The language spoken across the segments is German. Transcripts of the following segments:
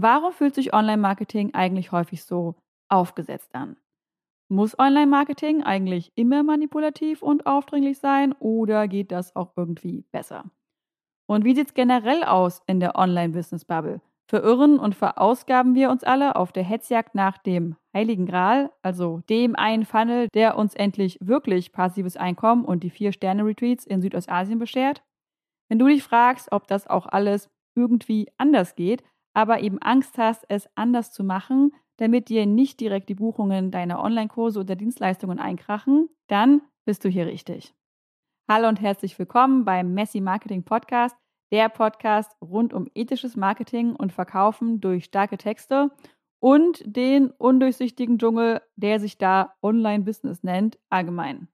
Warum fühlt sich Online-Marketing eigentlich häufig so aufgesetzt an? Muss Online-Marketing eigentlich immer manipulativ und aufdringlich sein oder geht das auch irgendwie besser? Und wie sieht es generell aus in der Online-Business-Bubble? Verirren und verausgaben wir uns alle auf der Hetzjagd nach dem Heiligen Gral, also dem einen Funnel, der uns endlich wirklich passives Einkommen und die Vier-Sterne-Retreats in Südostasien beschert? Wenn du dich fragst, ob das auch alles irgendwie anders geht, aber eben Angst hast, es anders zu machen, damit dir nicht direkt die Buchungen deiner Online-Kurse oder Dienstleistungen einkrachen, dann bist du hier richtig. Hallo und herzlich willkommen beim Messi Marketing Podcast, der Podcast rund um ethisches Marketing und Verkaufen durch starke Texte und den undurchsichtigen Dschungel, der sich da Online-Business nennt, allgemein.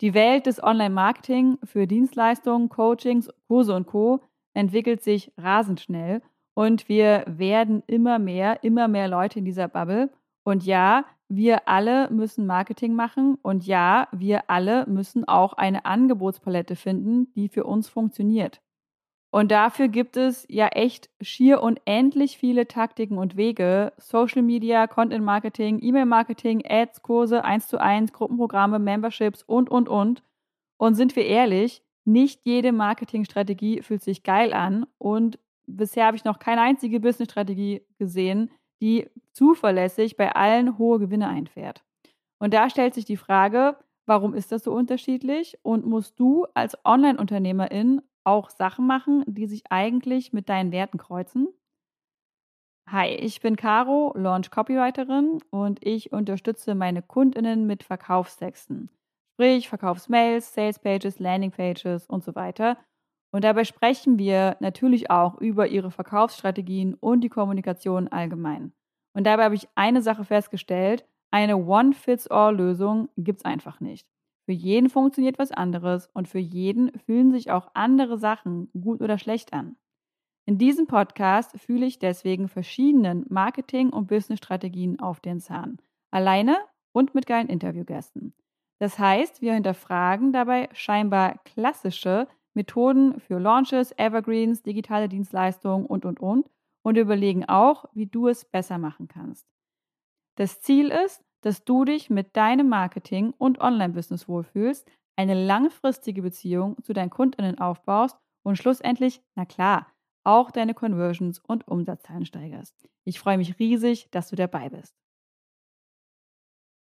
Die Welt des Online-Marketing für Dienstleistungen, Coachings, Kurse und Co. entwickelt sich rasend schnell und wir werden immer mehr, immer mehr Leute in dieser Bubble. Und ja, wir alle müssen Marketing machen und ja, wir alle müssen auch eine Angebotspalette finden, die für uns funktioniert. Und dafür gibt es ja echt schier unendlich viele Taktiken und Wege. Social Media, Content Marketing, E-Mail Marketing, Ads, Kurse, 1 zu 1, Gruppenprogramme, Memberships und, und, und. Und sind wir ehrlich, nicht jede Marketingstrategie fühlt sich geil an und bisher habe ich noch keine einzige Business-Strategie gesehen, die zuverlässig bei allen hohe Gewinne einfährt. Und da stellt sich die Frage, warum ist das so unterschiedlich und musst du als Online-Unternehmerin auch Sachen machen, die sich eigentlich mit deinen Werten kreuzen? Hi, ich bin Caro, Launch Copywriterin und ich unterstütze meine Kundinnen mit Verkaufstexten. Sprich, Verkaufsmails, Salespages, Landingpages und so weiter. Und dabei sprechen wir natürlich auch über ihre Verkaufsstrategien und die Kommunikation allgemein. Und dabei habe ich eine Sache festgestellt, eine One-Fits-All-Lösung gibt es einfach nicht. Für jeden funktioniert was anderes und für jeden fühlen sich auch andere Sachen gut oder schlecht an. In diesem Podcast fühle ich deswegen verschiedenen Marketing- und Business-Strategien auf den Zahn. Alleine und mit geilen Interviewgästen. Das heißt, wir hinterfragen dabei scheinbar klassische Methoden für Launches, Evergreens, digitale Dienstleistungen und, und, und und überlegen auch, wie du es besser machen kannst. Das Ziel ist, dass du dich mit deinem Marketing und Online-Business wohlfühlst, eine langfristige Beziehung zu deinen Kundinnen aufbaust und schlussendlich, na klar, auch deine Conversions und Umsatzzahlen steigerst. Ich freue mich riesig, dass du dabei bist.